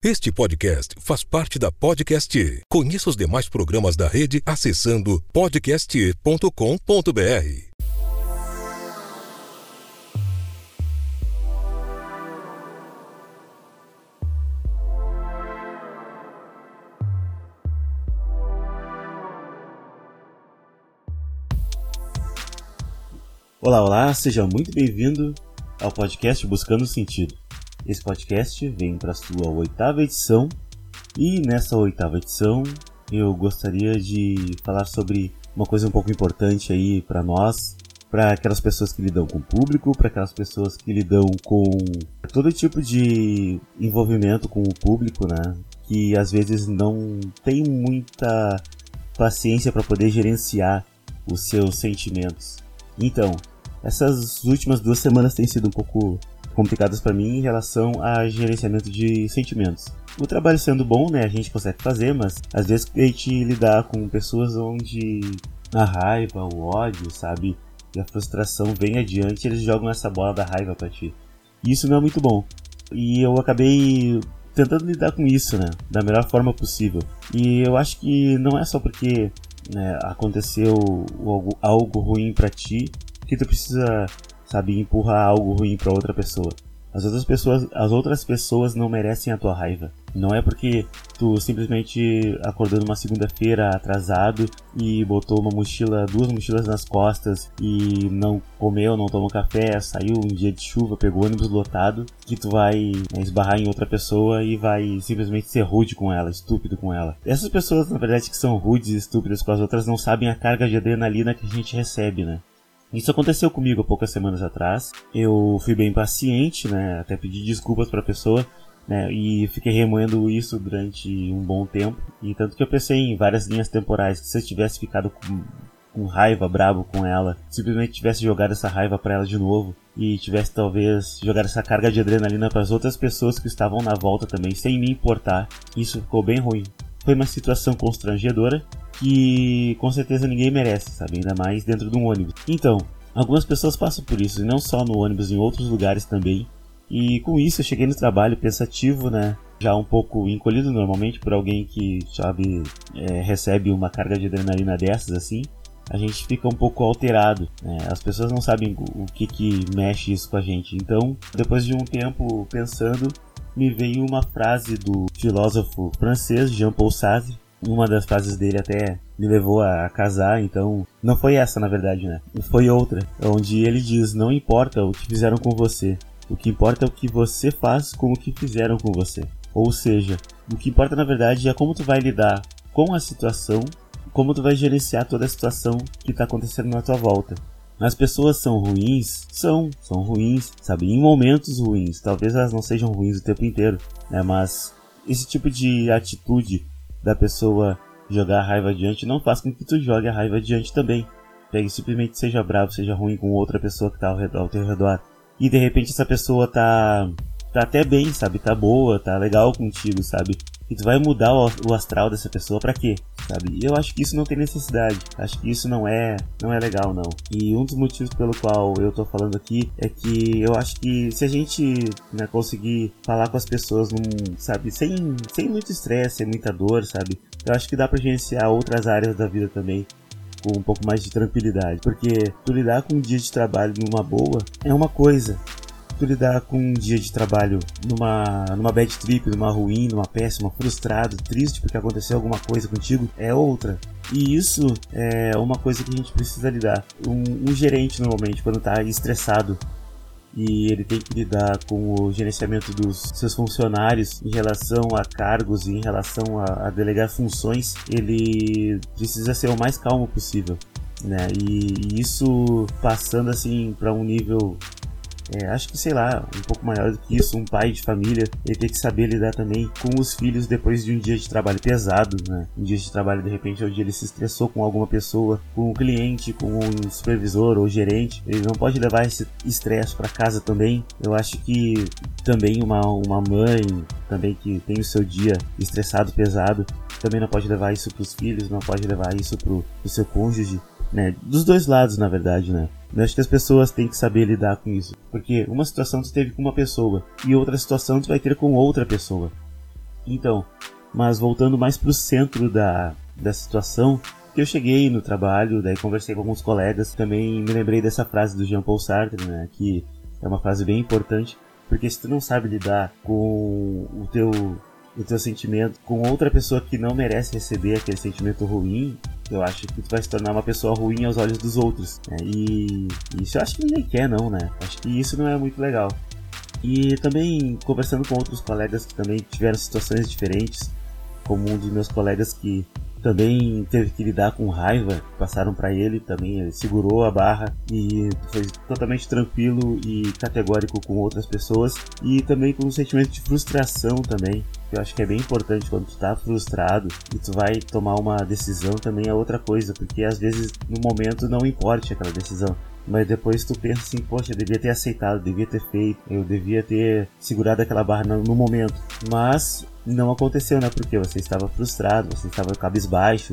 Este podcast faz parte da Podcast. Conheça os demais programas da rede acessando podcast.com.br. Olá, olá, seja muito bem-vindo ao podcast Buscando Sentido. Esse podcast vem para a sua oitava edição e nessa oitava edição eu gostaria de falar sobre uma coisa um pouco importante aí para nós, para aquelas pessoas que lidam com o público, para aquelas pessoas que lidam com todo tipo de envolvimento com o público, né? Que às vezes não tem muita paciência para poder gerenciar os seus sentimentos. Então, essas últimas duas semanas têm sido um pouco complicadas para mim em relação a gerenciamento de sentimentos. O trabalho sendo bom, né, a gente consegue fazer, mas às vezes a gente lidar com pessoas onde a raiva, o ódio, sabe, e a frustração vem adiante, eles jogam essa bola da raiva para ti. E isso não é muito bom. E eu acabei tentando lidar com isso, né, da melhor forma possível. E eu acho que não é só porque né, aconteceu algo, algo ruim para ti que tu precisa sabe, empurrar algo ruim para outra pessoa. As outras pessoas, as outras pessoas não merecem a tua raiva. Não é porque tu simplesmente acordou numa segunda-feira atrasado e botou uma mochila, duas mochilas nas costas e não comeu, não tomou café, saiu um dia de chuva, pegou ônibus lotado, que tu vai né, esbarrar em outra pessoa e vai simplesmente ser rude com ela, estúpido com ela. Essas pessoas, na verdade, que são rudes e estúpidas com as outras, não sabem a carga de adrenalina que a gente recebe, né? Isso aconteceu comigo há poucas semanas atrás. Eu fui bem paciente, né? Até pedi desculpas para a pessoa, né? E fiquei remoendo isso durante um bom tempo. E tanto que eu pensei em várias linhas temporais que se eu tivesse ficado com, com raiva, brabo com ela, simplesmente tivesse jogado essa raiva para ela de novo e tivesse talvez jogado essa carga de adrenalina para as outras pessoas que estavam na volta também, sem me importar. Isso ficou bem ruim. Foi uma situação constrangedora que com certeza ninguém merece, sabe? Ainda mais dentro de um ônibus. Então, algumas pessoas passam por isso, e não só no ônibus, em outros lugares também. E com isso eu cheguei no trabalho pensativo, né? Já um pouco encolhido normalmente por alguém que, sabe, é, recebe uma carga de adrenalina dessas assim. A gente fica um pouco alterado. Né? As pessoas não sabem o que, que mexe isso com a gente. Então, depois de um tempo pensando, me veio uma frase do filósofo francês Jean-Paul Sartre, uma das frases dele até me levou a casar, então não foi essa na verdade, né? Foi outra, onde ele diz: "Não importa o que fizeram com você, o que importa é o que você faz com o que fizeram com você". Ou seja, o que importa na verdade é como tu vai lidar com a situação, como tu vai gerenciar toda a situação que está acontecendo na tua volta. As pessoas são ruins? São, são ruins, sabe? Em momentos ruins. Talvez elas não sejam ruins o tempo inteiro, né? Mas esse tipo de atitude da pessoa jogar a raiva adiante não faz com que tu jogue a raiva adiante também. Pegue simplesmente seja bravo, seja ruim com outra pessoa que tá ao, redor, ao teu redor. E de repente essa pessoa tá tá até bem, sabe? Tá boa, tá legal contigo, sabe? E tu vai mudar o, astral dessa pessoa para quê? Sabe? Eu acho que isso não tem necessidade. Acho que isso não é, não é legal não. E um dos motivos pelo qual eu tô falando aqui é que eu acho que se a gente né, conseguir falar com as pessoas num, sabe, sem, sem muito estresse, sem muita dor, sabe? Eu acho que dá pra gerenciar outras áreas da vida também com um pouco mais de tranquilidade. Porque tu lidar com um dia de trabalho numa boa é uma coisa tu lidar com um dia de trabalho numa, numa bad trip, numa ruim, numa péssima, frustrado, triste porque aconteceu alguma coisa contigo, é outra. E isso é uma coisa que a gente precisa lidar. Um, um gerente, normalmente, quando tá estressado e ele tem que lidar com o gerenciamento dos seus funcionários em relação a cargos e em relação a, a delegar funções, ele precisa ser o mais calmo possível. Né? E, e isso passando assim para um nível é, acho que, sei lá, um pouco maior do que isso, um pai de família, ele tem que saber lidar também com os filhos depois de um dia de trabalho pesado, né? Um dia de trabalho, de repente, onde ele se estressou com alguma pessoa, com um cliente, com um supervisor ou gerente. Ele não pode levar esse estresse para casa também. Eu acho que também uma, uma mãe, também que tem o seu dia estressado, pesado, também não pode levar isso para os filhos, não pode levar isso para o seu cônjuge né? Dos dois lados, na verdade, né? Eu acho que as pessoas têm que saber lidar com isso. Porque uma situação tu teve com uma pessoa e outra situação tu vai ter com outra pessoa. Então, mas voltando mais para o centro da, da situação, que eu cheguei no trabalho, daí conversei com alguns colegas, também me lembrei dessa frase do Jean Paul Sartre, né, que é uma frase bem importante, porque se tu não sabe lidar com o teu o teu sentimento com outra pessoa que não merece receber aquele sentimento ruim, eu acho que tu vai se tornar uma pessoa ruim aos olhos dos outros. Né? E isso eu acho que ninguém quer, não, né? Acho que isso não é muito legal. E também conversando com outros colegas que também tiveram situações diferentes, como um dos meus colegas que também teve que lidar com raiva, passaram para ele também, ele segurou a barra e foi totalmente tranquilo e categórico com outras pessoas e também com um sentimento de frustração também. Eu acho que é bem importante quando tu tá frustrado e tu vai tomar uma decisão também é outra coisa, porque às vezes no momento não importa aquela decisão, mas depois tu pensa assim, poxa, eu devia ter aceitado, devia ter feito, eu devia ter segurado aquela barra no, no momento. Mas não aconteceu, né? Porque você estava frustrado, você estava cabisbaixo,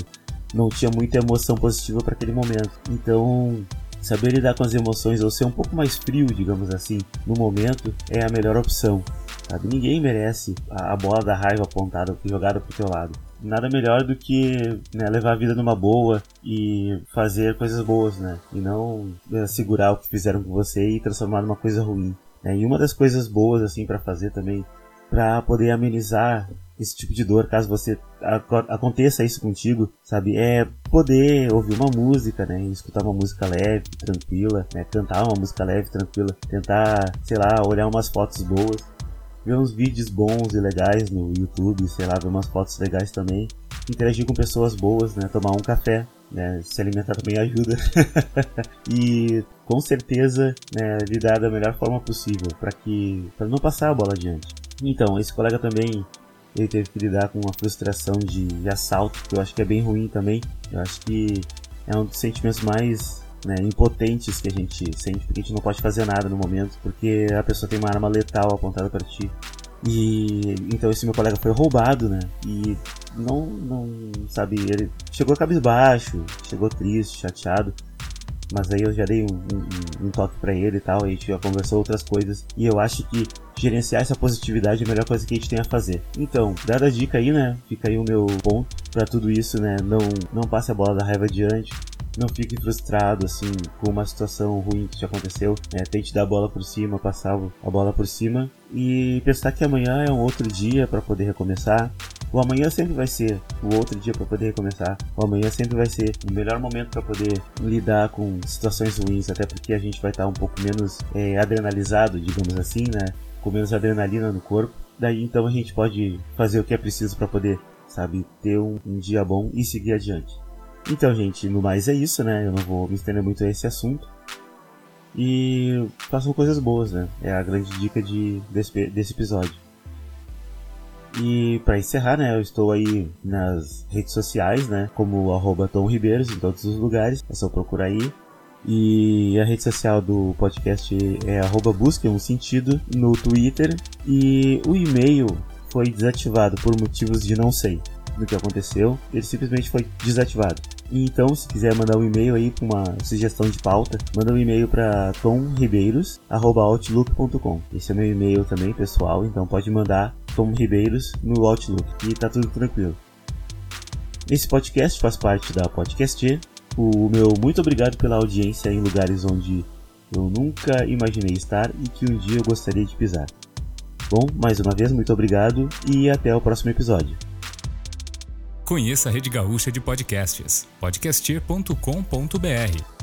não tinha muita emoção positiva para aquele momento. Então, saber lidar com as emoções ou ser um pouco mais frio, digamos assim, no momento é a melhor opção. Sabe? Ninguém merece a, bola da raiva apontada, jogada pro teu lado. Nada melhor do que né, levar a vida numa boa e fazer coisas boas, né? E não né, segurar o que fizeram com você e transformar numa coisa ruim. Né? E uma das coisas boas, assim, para fazer também para poder amenizar esse tipo de dor, caso você aconteça isso contigo, sabe? É poder ouvir uma música, né? Escutar uma música leve, tranquila, né? Cantar uma música leve, tranquila, tentar, sei lá, olhar umas fotos boas, ver uns vídeos bons e legais no YouTube, sei lá, ver umas fotos legais também, interagir com pessoas boas, né? Tomar um café, né? Se alimentar também ajuda. e com certeza, né, lidar da melhor forma possível para que para não passar a bola adiante. Então, esse colega também ele teve que lidar com uma frustração de, de, assalto, que eu acho que é bem ruim também. Eu acho que é um dos sentimentos mais né, impotentes que a gente sente, porque a gente não pode fazer nada no momento, porque a pessoa tem uma arma letal apontada para ti. E então esse meu colega foi roubado, né? E não, não sabe, ele chegou cabisbaixo, chegou triste, chateado. Mas aí eu já dei um, um, um toque para ele e tal, a gente já conversou outras coisas. E eu acho que gerenciar essa positividade é a melhor coisa que a gente tem a fazer. Então, dada a dica aí, né? Fica aí o meu ponto para tudo isso, né? Não, não passe a bola da raiva adiante. Não fique frustrado, assim, com uma situação ruim que te aconteceu. Né? Tente dar a bola por cima, passar a bola por cima. E pensar que amanhã é um outro dia para poder recomeçar. O amanhã sempre vai ser o outro dia para poder recomeçar. O amanhã sempre vai ser o melhor momento para poder lidar com situações ruins, até porque a gente vai estar tá um pouco menos é, adrenalizado, digamos assim, né? Com menos adrenalina no corpo. Daí então a gente pode fazer o que é preciso para poder, sabe, ter um, um dia bom e seguir adiante. Então, gente, no mais é isso, né? Eu não vou me estender muito a esse assunto. E façam coisas boas, né? É a grande dica de, desse, desse episódio. E para encerrar, né, eu estou aí nas redes sociais, né, como arroba Tom Ribeiros em todos os lugares, é só procurar aí. E a rede social do podcast é arroba Busque um Sentido no Twitter. E o e-mail foi desativado por motivos de não sei do que aconteceu. Ele simplesmente foi desativado. Então, se quiser mandar um e-mail aí com uma sugestão de pauta, manda um e-mail para tomribeiros@outlook.com. Esse é meu e-mail também, pessoal, então pode mandar Tom Ribeiros no Outlook e tá tudo tranquilo. Esse podcast faz parte da Podcast. O meu muito obrigado pela audiência em lugares onde eu nunca imaginei estar e que um dia eu gostaria de pisar. Bom, mais uma vez, muito obrigado e até o próximo episódio. Conheça a Rede Gaúcha de Podcasts, podcastir.com.br